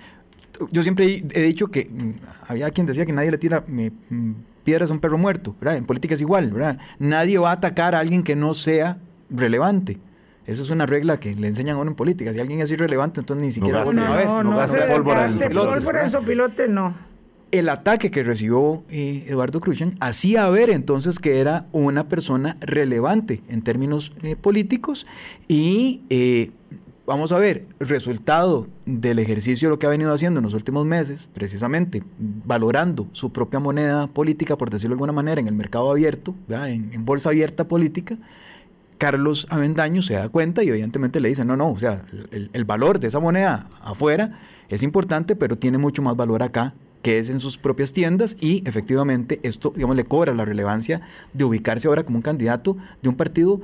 yo siempre he dicho que mm, había quien decía que nadie le tira mm, piedras a un perro muerto, ¿verdad? En política es igual, ¿verdad? Nadie va a atacar a alguien que no sea relevante. Esa es una regla que le enseñan a uno en política. Si alguien es irrelevante, entonces ni siquiera no, no, a ver. No, no, no, pólvora en pilote, no. El ataque que recibió eh, Eduardo Cruzan hacía ver entonces que era una persona relevante en términos eh, políticos y eh, vamos a ver, resultado del ejercicio de lo que ha venido haciendo en los últimos meses, precisamente valorando su propia moneda política, por decirlo de alguna manera, en el mercado abierto, en, bolsa abierta política, Carlos Avendaño se da cuenta y evidentemente le dice, no, no, o sea, el, el valor de esa moneda afuera es importante, pero tiene mucho más valor acá que es en sus propias tiendas y efectivamente esto, digamos, le cobra la relevancia de ubicarse ahora como un candidato de un partido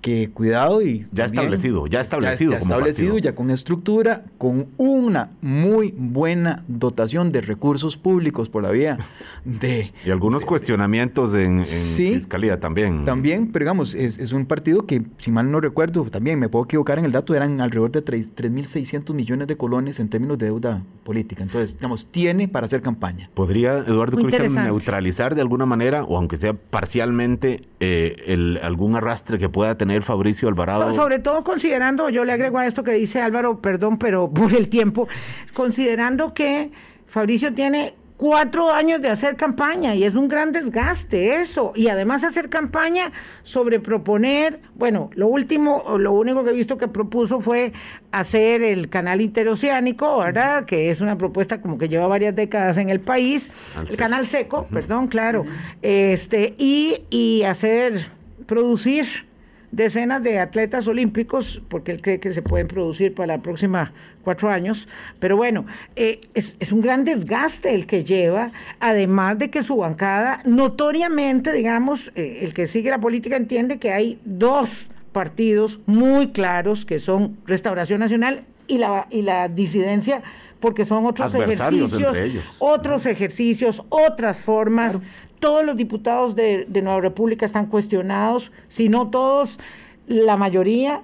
que cuidado y... Ya establecido, ya establecido. Ya, establecido, ya con estructura, con una muy buena dotación de recursos públicos por la vía de... Y algunos cuestionamientos en, fiscalía también. También, pero digamos, es, un partido que, si mal no recuerdo, también me puedo equivocar en el dato, eran alrededor de 3.600 millones de colones en términos de deuda política. Entonces, digamos, tiene para hacer campaña. ¿Podría Eduardo Cruz neutralizar de alguna manera, o aunque sea parcialmente, eh, el, algún arrastre que pueda tener Fabricio Alvarado. sobre todo considerando, yo le agrego a esto que dice Álvaro, perdón, pero por el tiempo, considerando que Fabricio tiene cuatro años de hacer campaña y es un gran desgaste eso. Y además hacer campaña sobre proponer, bueno, lo último, lo único que he visto que propuso fue hacer el canal interoceánico, ¿verdad? Que es una propuesta como que lleva varias décadas en el país, el canal seco, perdón, claro, este, y, y hacer, producir decenas de atletas olímpicos, porque él cree que se pueden producir para la próxima cuatro años. Pero bueno, eh, es, un gran desgaste el que lleva, además de que su bancada, notoriamente, digamos, eh, el que sigue la política entiende que hay dos partidos muy claros, que son Restauración Nacional y la, y la disidencia porque son otros ejercicios, otros ejercicios, otras formas todos los diputados de, Nueva República están cuestionados, si no todos, la mayoría,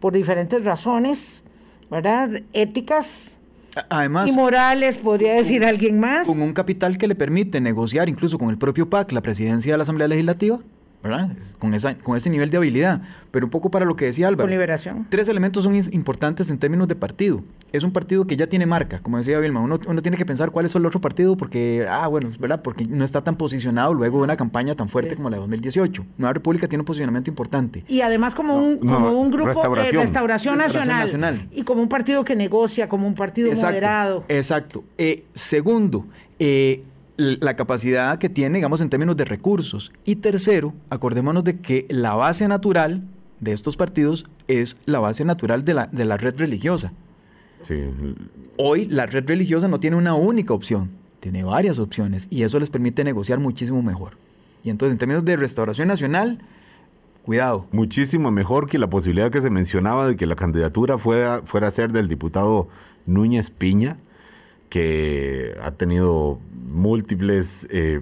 por diferentes razones, ¿verdad? Éticas. Además, y morales, podría decir alguien más. Con un capital que le permite negociar incluso con el propio PAC la presidencia de la Asamblea Legislativa. ¿Verdad? Con, esa, con ese nivel de habilidad. Pero un poco para lo que decía Álvaro. Con liberación. Tres elementos son importantes en términos de partido. Es un partido que ya tiene marca, como decía Vilma. Uno, uno tiene que pensar cuál es el otro partido porque, ah, bueno, ¿verdad? Porque no está tan posicionado luego de una campaña tan fuerte como la de 2018. Nueva República tiene un posicionamiento importante. Y además como, un, como un grupo restauración. de restauración, nacional, Y como un partido que negocia, como un partido moderado. Exacto. Eh, segundo, eh, la capacidad que tiene, digamos, en términos de recursos. Y tercero, acordémonos de que la base natural de estos partidos es la base natural de la, de la red religiosa. Hoy la red religiosa no tiene una única opción, tiene varias opciones y eso les permite negociar muchísimo mejor. Y entonces, en términos de restauración nacional, cuidado. Muchísimo mejor que la posibilidad que se mencionaba de que la candidatura fuera, fuera a ser del diputado Núñez Piña, que ha tenido múltiples eh,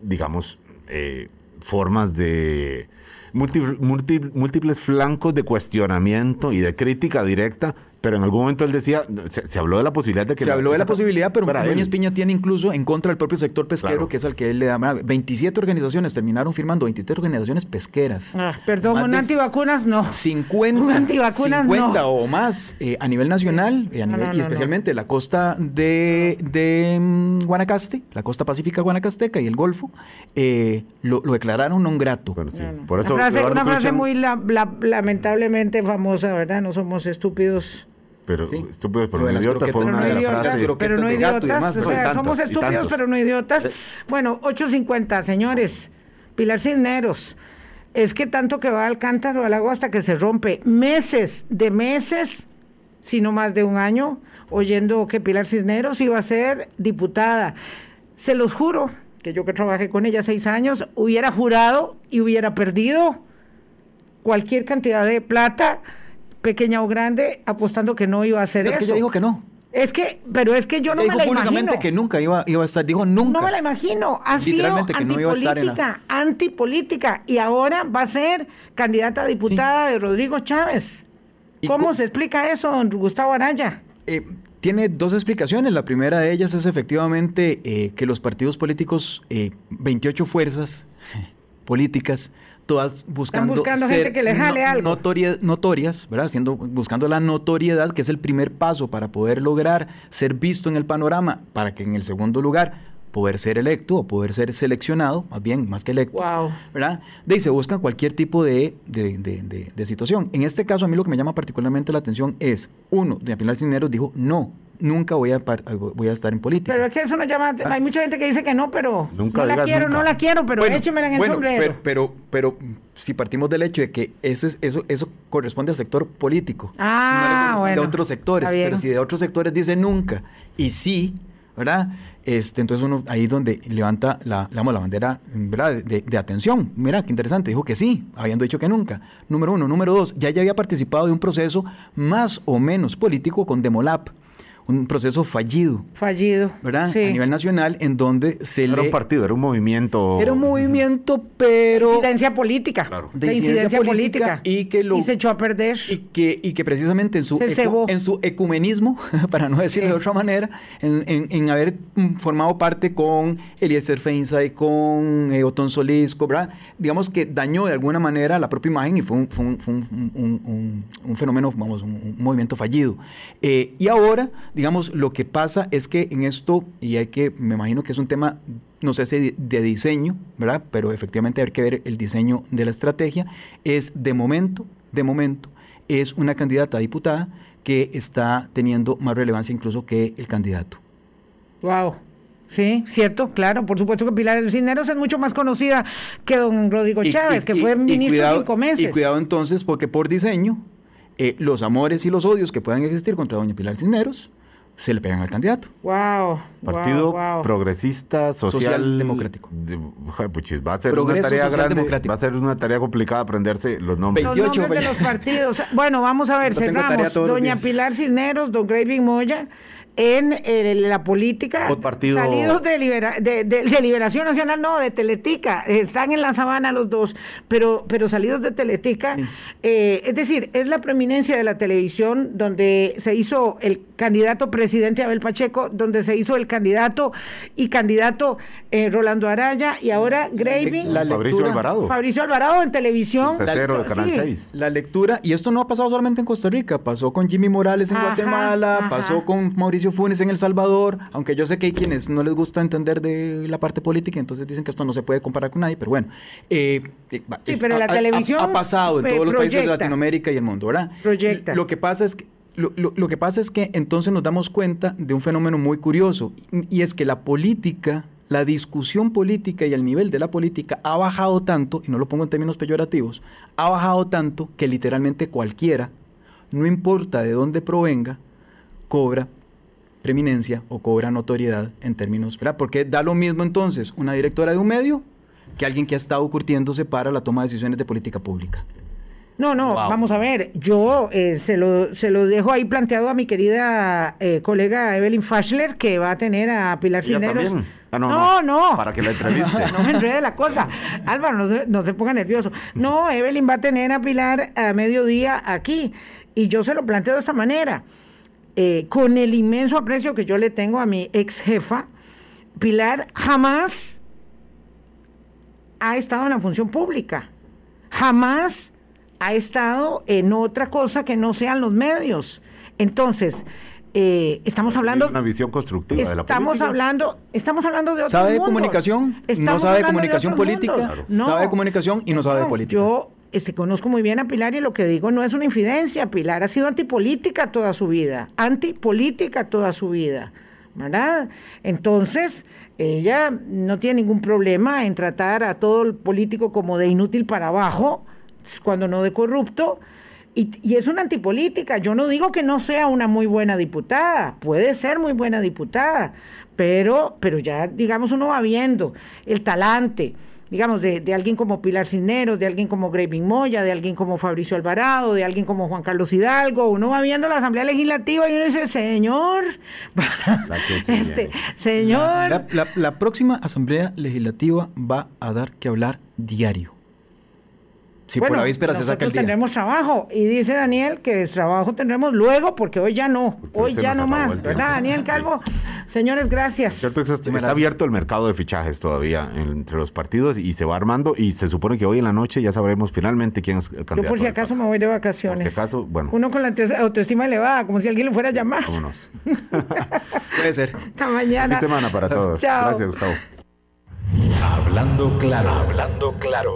digamos, eh, formas de múltiples flancos de cuestionamiento y de crítica directa pero en algún momento él decía, se, habló de la posibilidad de que... Se habló de la posibilidad, pero Núñez Piña tiene incluso en contra del propio sector pesquero, que es al que él le da... 27 organizaciones terminaron firmando, 27 organizaciones pesqueras. Ah, perdón, un antivacunas no. 50, un antivacunas 50 o más eh, a nivel nacional y, especialmente la costa de, de mm, Guanacaste, la costa pacífica guanacasteca y el Golfo, eh, lo, declararon non grato. Por eso, una frase, una frase muy lamentablemente famosa, ¿verdad? No somos estúpidos pero estúpidos pero, no idiotas fue una de las frases. Pero, no idiotas, o sea, somos estúpidos pero no idiotas. Bueno, 8.50, señores. Pilar Cisneros. Es que tanto que va al cántaro al agua hasta que se rompe. Meses, de meses, si no más de un año, oyendo que Pilar Cisneros iba a ser diputada. Se los juro que yo que trabajé con ella seis años, hubiera jurado y hubiera perdido cualquier cantidad de plata pequeña o grande, apostando que no iba a hacer eso. Es que ella dijo que no. Es que, pero es que yo no me la imagino. que nunca iba, iba a estar, dijo nunca. No me la imagino. Ha sido antipolítica, antipolítica. Y ahora va a ser candidata a diputada de Rodrigo Chávez. ¿Cómo se explica eso, don Gustavo Araya? Eh, tiene dos explicaciones. La primera de ellas es efectivamente eh, que los partidos políticos, 28 eh, fuerzas políticas, todas buscando, buscando gente que le jale algo. notorias, ¿verdad? Haciendo, buscando la notoriedad, que es el primer paso para poder lograr ser visto en el panorama, para que en el segundo lugar poder ser electo o poder ser seleccionado, más bien, más que electo, wow. ¿verdad? De ahí se busca cualquier tipo de, de, de, de, situación. En este caso, a mí lo que me llama particularmente la atención es, uno, de Pilar Cisneros dijo, no, nunca voy a, voy a estar en política. Pero es que eso no llama. Ah. Hay mucha gente que dice que no, pero. Nunca no la quiero, no la quiero, pero échemela en el sombrero. Pero, pero, si partimos del hecho de que eso, es, eso, eso corresponde al sector político. Ah, bueno. De otros sectores. Pero si de otros sectores dice nunca y sí, ¿verdad? Este, entonces uno ahí donde levanta la, la, la bandera ¿verdad? De, de, atención. Mira, qué interesante, dijo que sí, habiendo dicho que nunca. Número uno. Número dos, ya, ya había participado de un proceso más o menos político con Demolap un proceso fallido. Fallido. ¿Verdad? A nivel nacional, en donde se Era un partido, era un movimiento. Era un movimiento, pero. De incidencia política. Claro. De, incidencia, política, Y que lo. Y se echó a perder. Y que, y que precisamente en su, en su ecumenismo, para no decirlo de otra manera, en, en, haber formado parte con Eliezer Feinza y con eh, Otón Solís, ¿verdad? Digamos que dañó de alguna manera la propia imagen y fue un, fue un, un, fenómeno, vamos, un, movimiento fallido. Eh, y ahora digamos, lo que pasa es que en esto, y hay que, me imagino que es un tema, no sé si de diseño, ¿verdad? Pero efectivamente hay que ver el diseño de la estrategia, es de momento, de momento, es una candidata a diputada que está teniendo más relevancia incluso que el candidato. Wow. Sí, cierto, claro, por supuesto que Pilar Cisneros es mucho más conocida que don Rodrigo Chávez, que fue ministro de cinco meses. Y cuidado entonces, porque por diseño, eh, los amores y los odios que puedan existir contra doña Pilar Cisneros, se le pegan al candidato. Wow. Partido progresista, social, democrático. va a ser una tarea grande, va a ser una tarea complicada aprenderse los nombres. los nombres de los partidos. Bueno, vamos a ver, cerramos. Doña Pilar Cisneros, don Graving Moya en eh, la política, salidos de, de, Liberación Nacional, no, de Teletica, están en la sabana los dos, pero, pero salidos de Teletica, eh, es decir, es la preeminencia de la televisión donde se hizo el candidato presidente Abel Pacheco, donde se hizo el candidato y candidato eh, Rolando Araya y ahora Graving. La, Fabricio Alvarado. Fabricio Alvarado en televisión. La, lectura, y esto no ha pasado solamente en Costa Rica, pasó con Jimmy Morales en Guatemala, pasó con Mauricio Funes en El Salvador, aunque yo sé que hay quienes no les gusta entender de la parte política, entonces dicen que esto no se puede comparar con nadie, pero bueno. Eh, eh, sí, pero la televisión ha, pasado en todos los países de Latinoamérica y el mundo, ¿verdad? Proyecta. Lo que pasa es que lo, lo, que pasa es que entonces nos damos cuenta de un fenómeno muy curioso, y es que la política, la discusión política y el nivel de la política ha bajado tanto, y no lo pongo en términos peyorativos, ha bajado tanto que literalmente cualquiera, no importa de dónde provenga, cobra preeminencia o cobra notoriedad en términos, ¿verdad? Porque da lo mismo entonces una directora de un medio que alguien que ha estado curtiéndose para la toma de decisiones de política pública. No, no, vamos a ver. Yo eh, se, lo, se lo dejo ahí planteado a mi querida eh, colega Evelyn Faschler, que va a tener a Pilar Cineros. Ah, no, no, Para que la entreviste. no me enrede la cosa. Álvaro, no se, no se ponga nervioso. No, Evelyn va a tener a Pilar a mediodía aquí. Y yo se lo planteo de esta manera. Eh, con el inmenso aprecio que yo le tengo a mi ex jefa, Pilar jamás ha estado en la función pública. Jamás ha estado en otra cosa que no sean los medios. Entonces, eh, estamos hablando una visión constructiva de la estamos hablando estamos hablando de otros sabe de comunicación no sabe de comunicación política no, sabe de comunicación y no sabe de política yo este, conozco muy bien a Pilar y lo que digo no es una infidencia. Pilar ha sido antipolítica toda su vida antipolítica toda su vida ¿verdad? entonces ella no tiene ningún problema en tratar a todo el político como de inútil para abajo cuando no de corrupto y, es una antipolítica. Yo no digo que no sea una muy buena diputada, puede ser muy buena diputada, pero, pero ya, digamos, uno va viendo el talante, digamos, de, alguien como Pilar Cisneros, de alguien como Graving Moya, de alguien como Fabricio Alvarado, de alguien como Juan Carlos Hidalgo. Uno va viendo la Asamblea Legislativa y uno dice, señor, este, señor. la próxima Asamblea Legislativa va a dar que hablar diario. Si por la víspera se saca el día. tendremos trabajo. Y dice Daniel que trabajo tendremos luego, porque hoy ya no. hoy ya no más. ¿Verdad, Daniel Calvo? Señores, gracias. está, abierto el mercado de fichajes todavía entre los partidos y se va armando. Y se supone que hoy en la noche ya sabremos finalmente quién es el candidato. Yo por si acaso me voy de vacaciones. Por si acaso, bueno. Uno con la autoestima elevada, como si alguien le fuera a llamar. Vámonos. Puede ser. Hasta mañana. Feliz semana para todos. Chao. Gracias, Gustavo. Hablando claro, hablando claro.